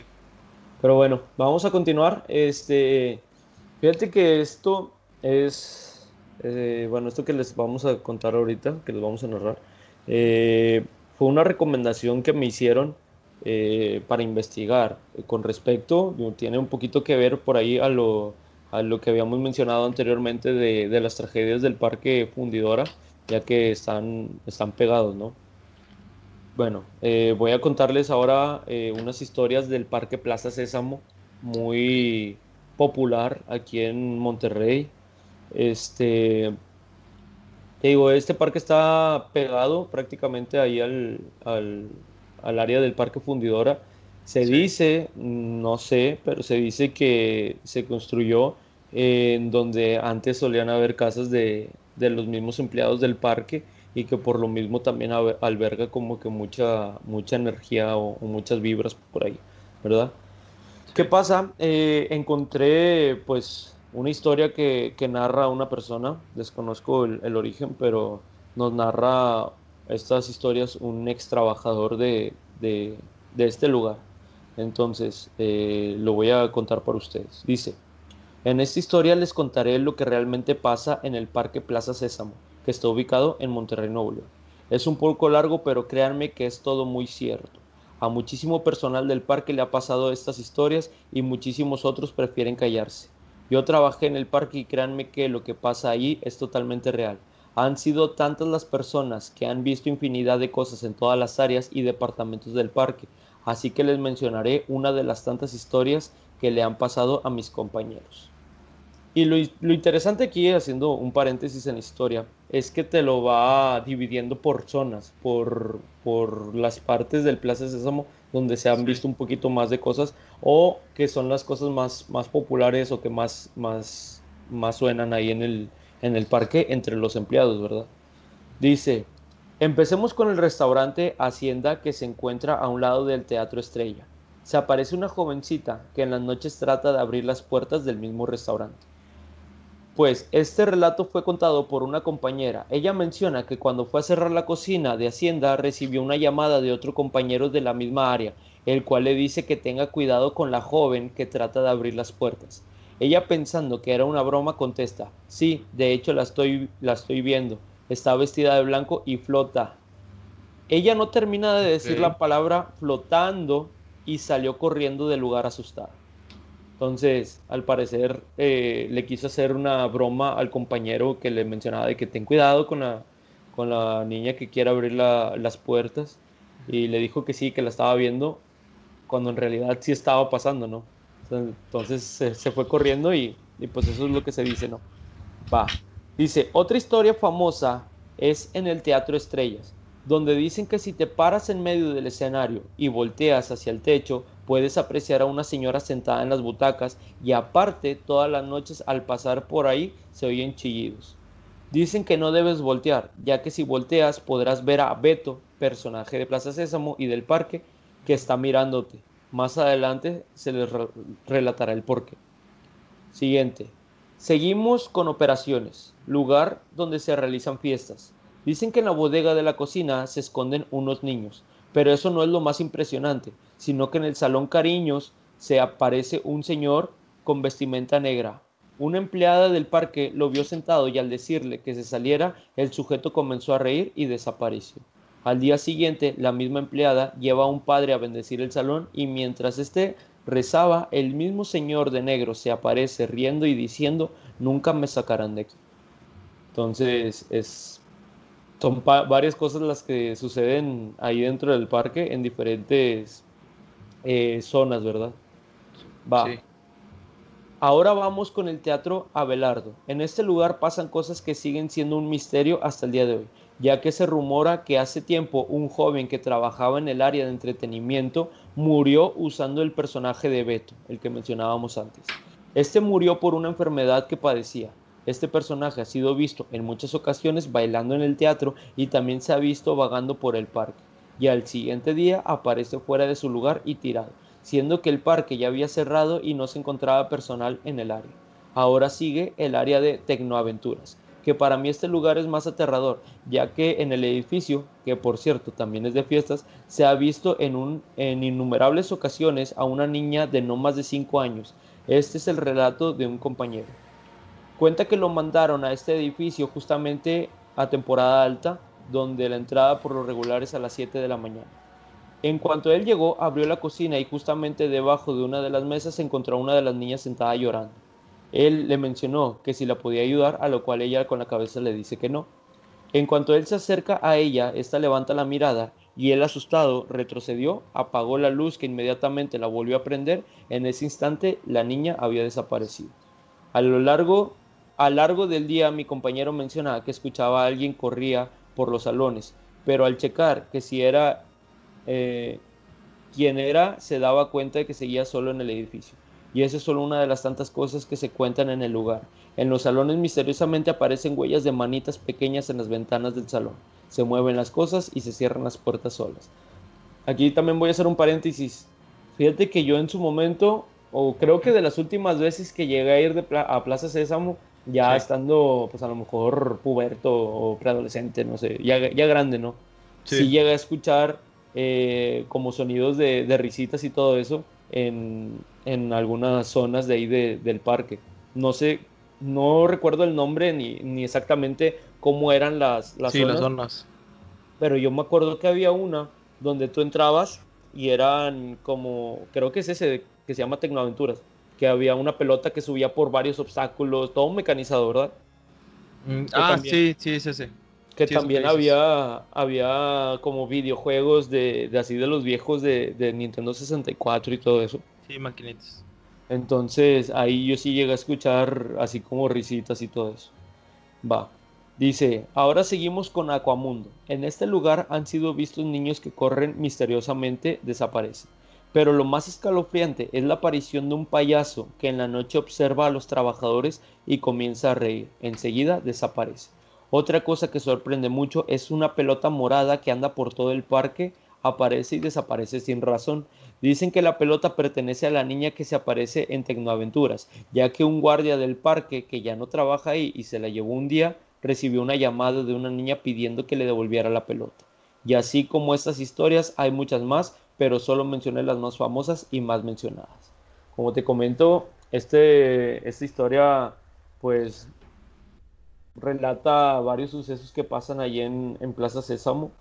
Pero bueno, vamos a continuar. Este, fíjate que esto es, eh, bueno, esto que les vamos a contar ahorita, que les vamos a narrar, eh, fue una recomendación que me hicieron eh, para investigar con respecto, tiene un poquito que ver por ahí a lo, a lo que habíamos mencionado anteriormente de, de, las tragedias del parque fundidora, ya que están, están pegados, ¿no? Bueno, eh, voy a contarles ahora eh, unas historias del Parque Plaza Sésamo, muy popular aquí en Monterrey. Este, te digo, este parque está pegado prácticamente ahí al, al, al área del Parque Fundidora. Se dice, no sé, pero se dice que se construyó en donde antes solían haber casas de, los mismos empleados del parque y que por lo mismo también alberga como que mucha, mucha energía o, muchas vibras por ahí, ¿verdad? ¿Qué pasa? Eh, encontré pues una historia que, narra una persona, desconozco el, origen, pero nos narra estas historias un ex trabajador de, este lugar. Entonces, eh, lo voy a contar para ustedes. Dice, en esta historia les contaré lo que realmente pasa en el Parque Plaza Sésamo, que está ubicado en Monterrey, Nuevo León. Es un poco largo, pero créanme que es todo muy cierto. A muchísimo personal del parque le ha pasado estas historias y muchísimos otros prefieren callarse. Yo trabajé en el parque y créanme que lo que pasa allí es totalmente real. Han sido tantas las personas que han visto infinidad de cosas en todas las áreas y departamentos del parque, así que les mencionaré una de las tantas historias que le han pasado a mis compañeros. Y lo, interesante aquí, haciendo un paréntesis en la historia, es que te lo va dividiendo por zonas, por, por las partes del Plaza Sésamo donde se han visto un poquito más de cosas o que son las cosas más, más populares o que más, más, más suenan ahí en el, en el parque entre los empleados, ¿verdad? Dice, empecemos con el restaurante Hacienda que se encuentra a un lado del Teatro Estrella. Se aparece una jovencita que en las noches trata de abrir las puertas del mismo restaurante. Pues este relato fue contado por una compañera. Ella menciona que cuando fue a cerrar la cocina de Hacienda recibió una llamada de otro compañero de la misma área, el cual le dice que tenga cuidado con la joven que trata de abrir las puertas. Ella pensando que era una broma contesta, sí, de hecho la estoy, la estoy viendo, está vestida de blanco y flota. Ella no termina de decir la palabra flotando y salió corriendo del lugar asustada. Entonces, al parecer, eh, le quiso hacer una broma al compañero que le mencionaba de que ten cuidado con la, con la niña que quiere abrir las puertas. Y le dijo que sí, que la estaba viendo, cuando en realidad sí estaba pasando, ¿no? Entonces se, se fue corriendo y, y, pues eso es lo que se dice, ¿no? Va. Dice, otra historia famosa es en el Teatro Estrellas, donde dicen que si te paras en medio del escenario y volteas hacia el techo, puedes apreciar a una señora sentada en las butacas y aparte todas las noches al pasar por ahí se oyen chillidos. Dicen que no debes voltear, ya que si volteas podrás ver a Beto, personaje de Plaza Sésamo y del parque, que está mirándote. Más adelante se les relatará el porqué. Siguiente. Seguimos con operaciones, lugar donde se realizan fiestas. Dicen que en la bodega de la cocina se esconden unos niños, pero eso no es lo más impresionante, sino que en el salón Cariños se aparece un señor con vestimenta negra. Una empleada del parque lo vio sentado y al decirle que se saliera, el sujeto comenzó a reír y desapareció. Al día siguiente, la misma empleada lleva a un padre a bendecir el salón y mientras éste rezaba, el mismo señor de negro se aparece riendo y diciendo, nunca me sacarán de aquí. Entonces, es, son varias cosas las que suceden ahí dentro del parque en diferentes eh, zonas, ¿verdad? Va. Ahora vamos con el Teatro Abelardo. En este lugar pasan cosas que siguen siendo un misterio hasta el día de hoy, ya que se rumora que hace tiempo un joven que trabajaba en el área de entretenimiento murió usando el personaje de Beto, el que mencionábamos antes. Este murió por una enfermedad que padecía. Este personaje ha sido visto en muchas ocasiones bailando en el teatro y también se ha visto vagando por el parque. Y al siguiente día aparece fuera de su lugar y tirado, siendo que el parque ya había cerrado y no se encontraba personal en el área. Ahora sigue el área de Tecnoaventuras, que para mí este lugar es más aterrador, ya que en el edificio, que por cierto también es de fiestas, se ha visto en, innumerables ocasiones a una niña de no más de 5 años. Este es el relato de un compañero. Cuenta que lo mandaron a este edificio justamente a temporada alta, donde la entrada por lo regular es a las 7 de la mañana. En cuanto él llegó, abrió la cocina y justamente debajo de una de las mesas encontró a una de las niñas sentada llorando. Él le mencionó que si la podía ayudar, a lo cual ella con la cabeza le dice que no. En cuanto él se acerca a ella, esta levanta la mirada y él asustado retrocedió, apagó la luz que inmediatamente la volvió a prender. En ese instante la niña había desaparecido. A lo largo, a largo del día mi compañero mencionaba que escuchaba a alguien corría por los salones, pero al checar que si era eh, quien era, se daba cuenta de que seguía solo en el edificio y esa es solo una de las tantas cosas que se cuentan en el lugar. En los salones misteriosamente aparecen huellas de manitas pequeñas en las ventanas del salón. Se mueven las cosas y se cierran las puertas solas. Aquí también voy a hacer un paréntesis. Fíjate que yo en su momento, o creo que de las últimas veces que llegué a ir a Plaza Sésamo, ya estando, pues a lo mejor puberto o preadolescente, no sé, ya, ya grande, ¿no? Sí, llegué a escuchar eh, como sonidos de, de risitas y todo eso en, en algunas zonas de ahí del parque. No sé, no recuerdo el nombre ni, ni exactamente cómo eran las, las, zonas, las zonas. Pero yo me acuerdo que había una donde tú entrabas y eran como, creo que es ese que se llama Tecnoaventuras, que había una pelota que subía por varios obstáculos, todo mecanizado, ¿verdad? Mm, ah, sí, sí, es ese. Que también había, había como videojuegos de, de, así de los viejos de, de Nintendo 64 y todo eso. Sí, maquinitas. Entonces ahí yo sí llegué a escuchar así como risitas y todo eso. Va. Dice, ahora seguimos con Aquamundo. En este lugar han sido vistos niños que corren misteriosamente, desaparecen. Pero lo más escalofriante es la aparición de un payaso que en la noche observa a los trabajadores y comienza a reír. Enseguida desaparece. Otra cosa que sorprende mucho es una pelota morada que anda por todo el parque, aparece y desaparece sin razón. Dicen que la pelota pertenece a la niña que se aparece en Tecnoaventuras, ya que un guardia del parque que ya no trabaja ahí y se la llevó un día, recibió una llamada de una niña pidiendo que le devolviera la pelota. Y así como estas historias, hay muchas más, pero solo mencioné las más famosas y más mencionadas. Como te comento, este, esta historia pues relata varios sucesos que pasan allí en, Plaza Sésamo.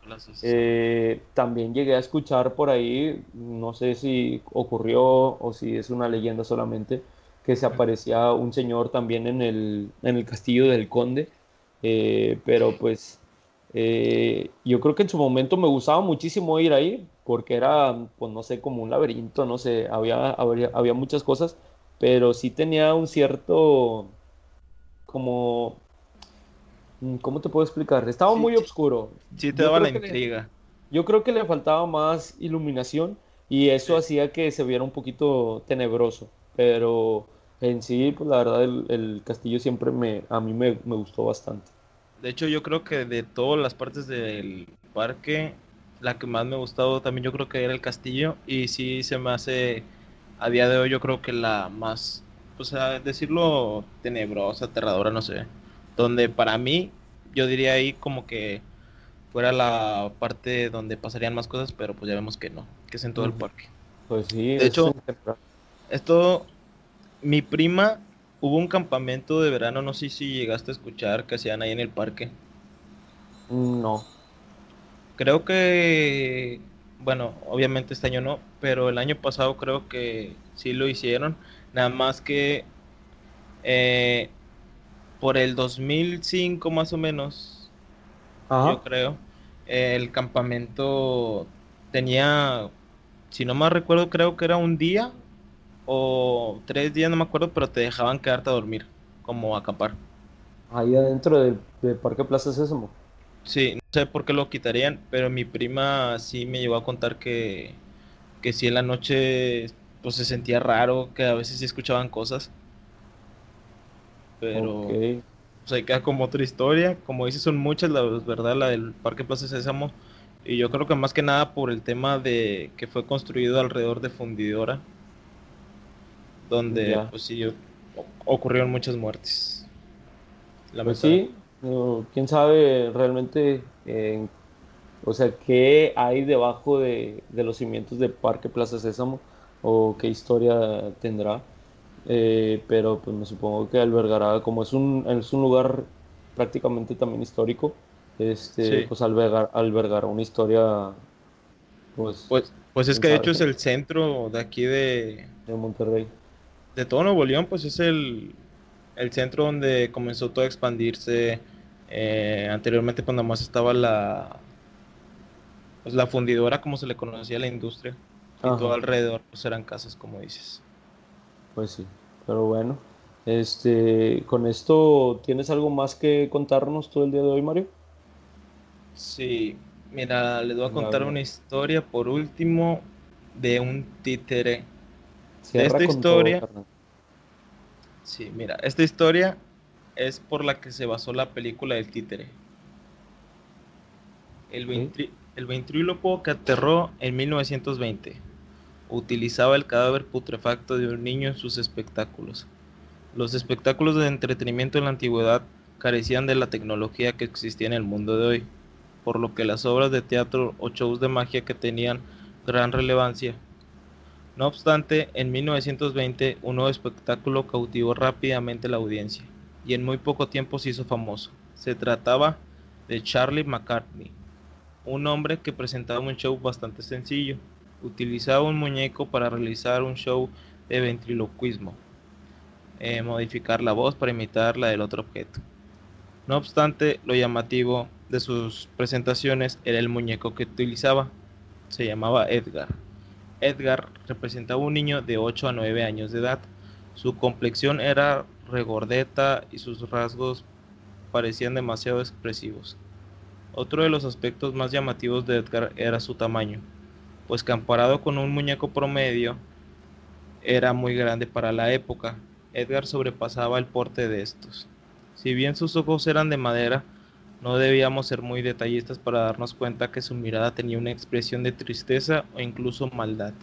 Eh, también llegué a escuchar por ahí, no sé si ocurrió o si es una leyenda solamente, que se aparecía un señor también en el, en el castillo del conde, eh, pero pues eh, yo creo que en su momento me gustaba muchísimo ir ahí, porque era, pues no sé, como un laberinto, no sé, había, había, había muchas cosas, pero sí tenía un cierto como Mm, ¿Cómo te puedo explicar? Estaba muy oscuro. Sí, te daba la intriga. yo creo que le faltaba más iluminación y eso hacía que se viera un poquito tenebroso. Pero en sí, pues la verdad, el, castillo siempre me, a mí me, gustó bastante. De hecho, yo creo que de todas las partes del parque, la que más me ha gustado también yo creo que era el castillo. Y sí se me hace, a día de hoy yo creo que la más, pues a decirlo, tenebrosa, aterradora, no sé donde para mí, yo diría ahí como que fuera la parte donde pasarían más cosas, pero pues ya vemos que no, que es en todo el parque. Pues sí. De hecho, esto, mi prima, hubo un campamento de verano, no sé si llegaste a escuchar que hacían ahí en el parque. No. Creo que, bueno, obviamente este año no, pero el año pasado creo que sí lo hicieron, nada más que eh, por el 2005 más o menos, yo creo, el campamento tenía, si no me recuerdo, creo que era un día o tres días, no me acuerdo, pero te dejaban quedarte a dormir, como acampar. Ahí adentro del, Parque Plaza Sésamo. Sí, no sé por qué lo quitarían, pero mi prima sí me llegó a contar que, que sí en la noche pues se sentía raro, que a veces sí escuchaban cosas. Pero pues ahí queda como otra historia. Como dices, son muchas, la verdad, la del Parque Plaza Sésamo. Y yo creo que más que nada por el tema de que fue construido alrededor de Fundidora. Donde, pues sí, ocurrieron muchas muertes. Pues sí, quién sabe realmente, o sea, qué hay debajo de, de los cimientos de Parque Plaza Sésamo o qué historia tendrá. Eh, pero pues me supongo que albergará, como es un, es un lugar prácticamente también histórico, este, pues albergar, albergará una historia pues, pues, pues es que de hecho es el centro de aquí de, de Monterrey. De todo Nuevo León, pues es el, el centro donde comenzó todo a expandirse. Eh, anteriormente, cuando más estaba la, pues la fundidora, como se le conocía a la industria. Y todo alrededor pues eran casas, como dices. Pues sí, pero bueno. Este, con esto, ¿tienes algo más que contarnos todo el día de hoy, Mario? Sí, mira, les voy a contar una historia por último de un títere. Esta historia. sí, mira, esta historia es por la que se basó la película del títere. El, el ventríloco que aterró en 1920 utilizaba el cadáver putrefacto de un niño en sus espectáculos. Los espectáculos de entretenimiento en la antigüedad carecían de la tecnología que existía en el mundo de hoy, por lo que las obras de teatro o shows de magia que tenían gran relevancia. No obstante, en 1920 un nuevo espectáculo cautivó rápidamente la audiencia y en muy poco tiempo se hizo famoso. Se trataba de Charlie McCartney, un hombre que presentaba un show bastante sencillo, utilizaba un muñeco para realizar un show de ventriloquismo, eh, modificar la voz para imitar la del otro objeto. No obstante, lo llamativo de sus presentaciones era el muñeco que utilizaba. Se llamaba Edgar. Edgar representaba un niño de 8 a 9 años de edad. Su complexión era regordeta y sus rasgos parecían demasiado expresivos. Otro de los aspectos más llamativos de Edgar era su tamaño pues comparado con un muñeco promedio, era muy grande para la época. Edgar sobrepasaba el porte de estos. Si bien sus ojos eran de madera, no debíamos ser muy detallistas para darnos cuenta que su mirada tenía una expresión de tristeza o incluso maldad.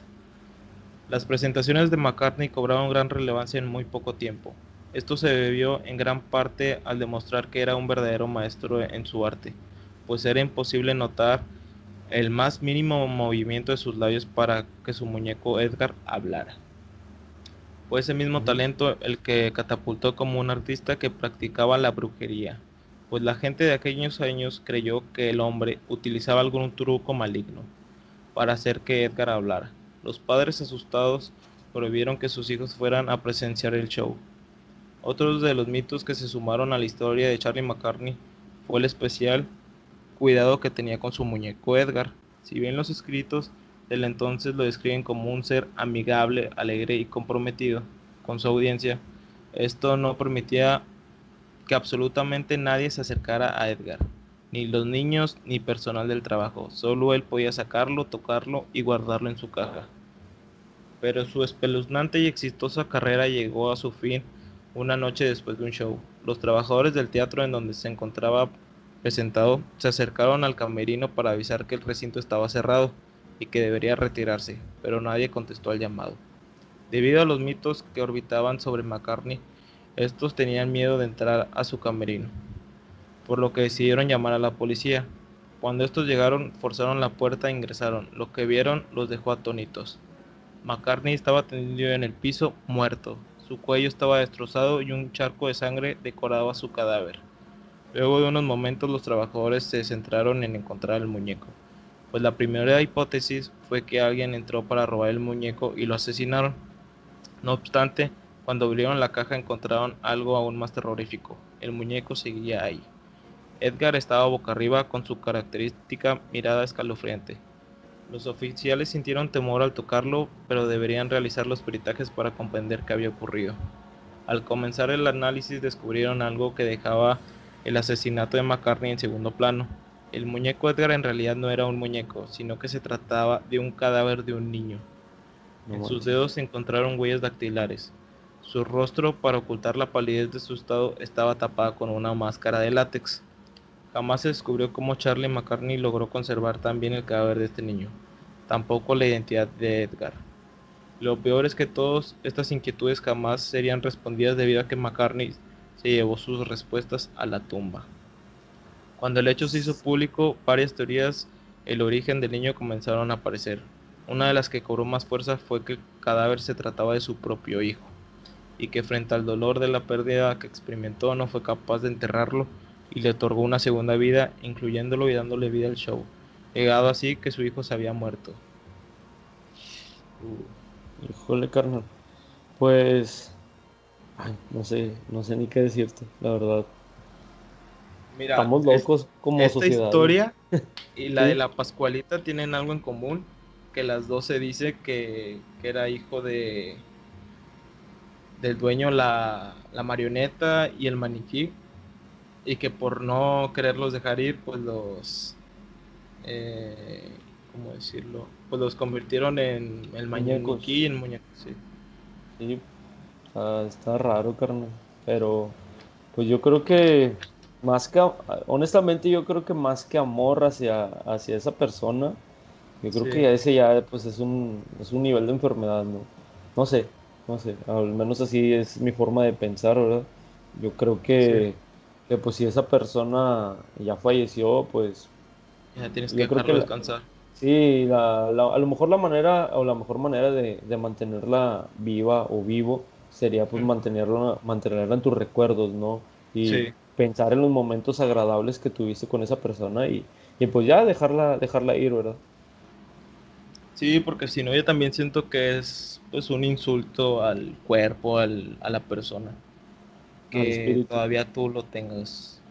Las presentaciones de McCartney cobraron gran relevancia en muy poco tiempo. Esto se debió en gran parte al demostrar que era un verdadero maestro en su arte, pues era imposible notar el más mínimo movimiento de sus labios para que su muñeco Edgar hablara. Fue ese mismo talento el que catapultó como un artista que practicaba la brujería, pues la gente de aquellos años creyó que el hombre utilizaba algún truco maligno para hacer que Edgar hablara. Los padres asustados prohibieron que sus hijos fueran a presenciar el show. Otros de los mitos que se sumaron a la historia de Charlie McCartney fue el especial cuidado que tenía con su muñeco Edgar. Si bien los escritos del entonces lo describen como un ser amigable, alegre y comprometido con su audiencia, esto no permitía que absolutamente nadie se acercara a Edgar, ni los niños ni personal del trabajo, solo él podía sacarlo, tocarlo y guardarlo en su caja. Pero su espeluznante y exitosa carrera llegó a su fin una noche después de un show. Los trabajadores del teatro en donde se encontraba presentado, se acercaron al camerino para avisar que el recinto estaba cerrado y que debería retirarse, pero nadie contestó al llamado. Debido a los mitos que orbitaban sobre McCartney, estos tenían miedo de entrar a su camerino, por lo que decidieron llamar a la policía. Cuando estos llegaron, forzaron la puerta e ingresaron. Lo que vieron los dejó atónitos. McCartney estaba tendido en el piso, muerto. Su cuello estaba destrozado y un charco de sangre decoraba su cadáver. Luego de unos momentos los trabajadores se centraron en encontrar el muñeco, pues la primera hipótesis fue que alguien entró para robar el muñeco y lo asesinaron. No obstante, Cuando abrieron la caja encontraron algo aún más terrorífico. El muñeco seguía ahí. Edgar estaba boca arriba con su característica mirada escalofriante. Los oficiales sintieron temor al tocarlo, pero deberían realizar los peritajes para comprender qué había ocurrido. Al comenzar el análisis descubrieron algo que dejaba el asesinato de McCartney en segundo plano. El muñeco Edgar en realidad no era un muñeco, sino que se trataba de un cadáver de un niño. en sus dedos se encontraron huellas dactilares. Su rostro, para ocultar la palidez de su estado, estaba tapada con una máscara de látex. Jamás se descubrió cómo Charlie McCartney logró conservar tan bien el cadáver de este niño, tampoco la identidad de Edgar. Lo peor es que todas estas inquietudes jamás serían respondidas debido a que McCartney se llevó sus respuestas a la tumba. Cuando el hecho se hizo público, varias teorías el origen del niño comenzaron a aparecer. Una de las que cobró más fuerza fue que el cadáver se trataba de su propio hijo y que frente al dolor de la pérdida que experimentó no fue capaz de enterrarlo y le otorgó una segunda vida, incluyéndolo y dándole vida al show, llegado así que su hijo se había muerto. Uh, híjole, carnal. Pues, no sé, no sé ni qué decirte, la verdad. Mira, estamos locos como esta historia y la de la Pascualita tienen algo en común, que las dos se dice que era hijo de del dueño la, marioneta y el maniquí y que por no quererlos dejar ir pues los eh, ¿cómo decirlo? pues los convirtieron en el maniquí y en muñeco sí. sí está raro carnal pero pues yo creo que más que honestamente yo creo que más que amor hacia hacia esa persona yo creo que ya ese ya pues es un es un nivel de enfermedad no no sé no sé, al menos así es mi forma de pensar, ¿verdad? Yo creo que, pues si esa persona ya falleció, pues... Ya tienes que dejarlo descansar. sí, a lo mejor la manera, o la mejor manera de, mantenerla viva o vivo sería pues mantenerla, mantenerla en tus recuerdos, ¿no? Y pensar en los momentos agradables que tuviste con esa persona y, y pues ya dejarla, dejarla ir, ¿verdad? Sí, porque si no, yo también siento que es pues un insulto al cuerpo, al, a la persona. Que todavía tú lo tengas.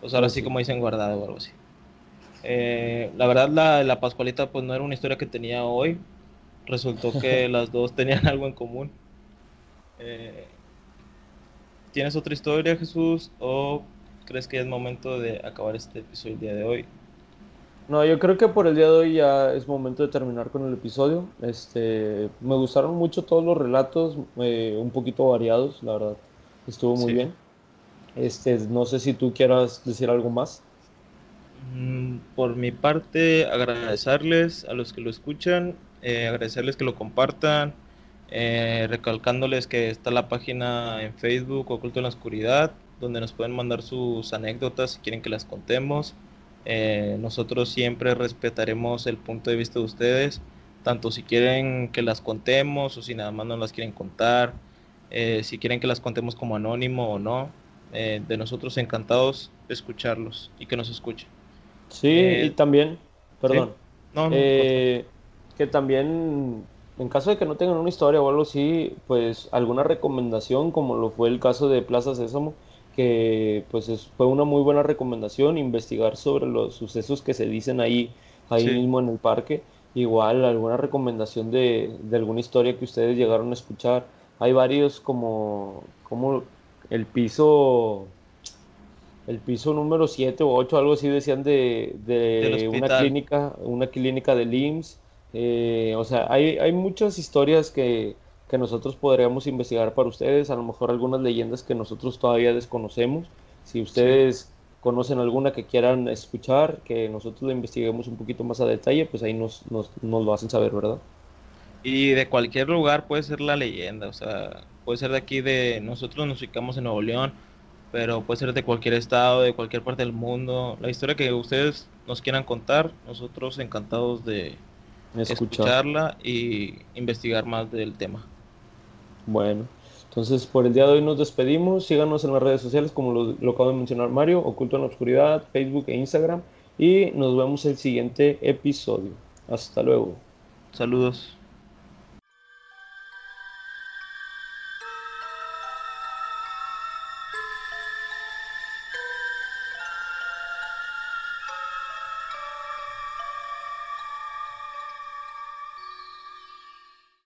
Pues ahora sí, como dicen, guardado o algo así. Eh, la verdad, la, la Pascualita, pues no era una historia que tenía hoy. Resultó que las dos tenían algo en común. Eh, ¿Tienes otra historia, Jesús? ¿O crees que ya es momento de acabar este episodio el día de hoy? No, yo creo que por el día de hoy ya es momento de terminar con el episodio. Este, me gustaron mucho todos los relatos, eh, un poquito variados, la verdad. Estuvo muy bien. Este, no sé si tú quieras decir algo más. Mm, por mi parte, agradecerles a los que lo escuchan, eh, agradecerles que lo compartan, eh, recalcándoles que está la página en Facebook Oculto en la Oscuridad, donde nos pueden mandar sus anécdotas si quieren que las contemos. Eh, nosotros siempre respetaremos el punto de vista de ustedes, tanto si quieren que las contemos o si nada más no las quieren contar, eh, si quieren que las contemos como anónimo o no. Eh, de nosotros encantados de escucharlos y que nos escuchen. Sí, y también, perdón, que también en caso de que no tengan una historia o algo así, pues alguna recomendación, como lo fue el caso de Plaza Sésamo, que pues fue una muy buena recomendación investigar sobre los sucesos que se dicen ahí, ahí mismo en el parque. Igual alguna recomendación de, alguna historia que ustedes llegaron a escuchar. Hay varios como, como el piso el piso número 7 o 8, algo así decían de, de una clínica, una clínica de LIMS. Eh, o sea, hay, hay muchas historias que, que nosotros podríamos investigar para ustedes, a lo mejor algunas leyendas que nosotros todavía desconocemos. Si ustedes conocen alguna que quieran escuchar, que nosotros la investiguemos un poquito más a detalle, pues ahí nos, nos, nos lo hacen saber, ¿verdad? Y de cualquier lugar puede ser la leyenda, o sea, puede ser de aquí de, nosotros nos ubicamos en Nuevo León, pero puede ser de cualquier estado, de cualquier parte del mundo. La historia que ustedes nos quieran contar, nosotros encantados de escucharla y investigar más del tema. Bueno, entonces por el día de hoy nos despedimos. Síganos en las redes sociales, como lo, acabo de mencionar Mario, Oculto en la Oscuridad, Facebook e Instagram. Y nos vemos el siguiente episodio. Hasta luego. Saludos.